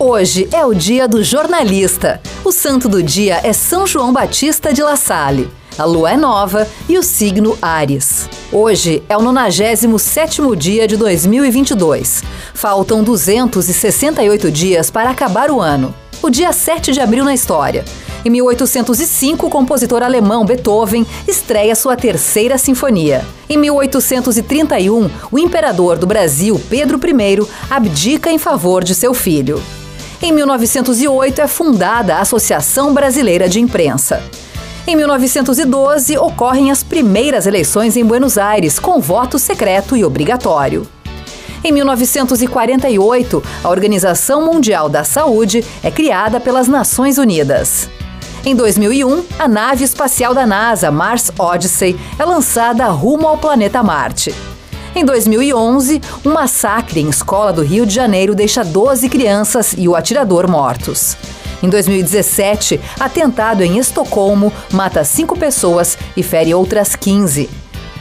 Hoje é o dia do jornalista. O santo do dia é São João Batista de La Salle. A lua é nova e o signo Ares. Hoje é o 97º dia de 2022. Faltam 268 dias para acabar o ano. O dia 7 de abril na história. Em 1805, o compositor alemão Beethoven estreia sua terceira sinfonia. Em 1831, o imperador do Brasil, Pedro I, abdica em favor de seu filho. Em 1908 é fundada a Associação Brasileira de Imprensa. Em 1912 ocorrem as primeiras eleições em Buenos Aires, com voto secreto e obrigatório. Em 1948, a Organização Mundial da Saúde é criada pelas Nações Unidas. Em 2001, a nave espacial da NASA, Mars Odyssey, é lançada rumo ao planeta Marte. Em 2011, um massacre em escola do Rio de Janeiro deixa 12 crianças e o atirador mortos. Em 2017, atentado em Estocolmo mata cinco pessoas e fere outras 15.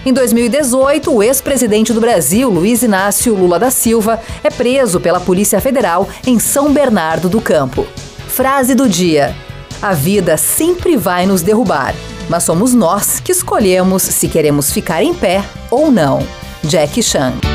Em 2018, o ex-presidente do Brasil, Luiz Inácio Lula da Silva, é preso pela Polícia Federal em São Bernardo do Campo. Frase do dia: A vida sempre vai nos derrubar, mas somos nós que escolhemos se queremos ficar em pé ou não. Jack Chan.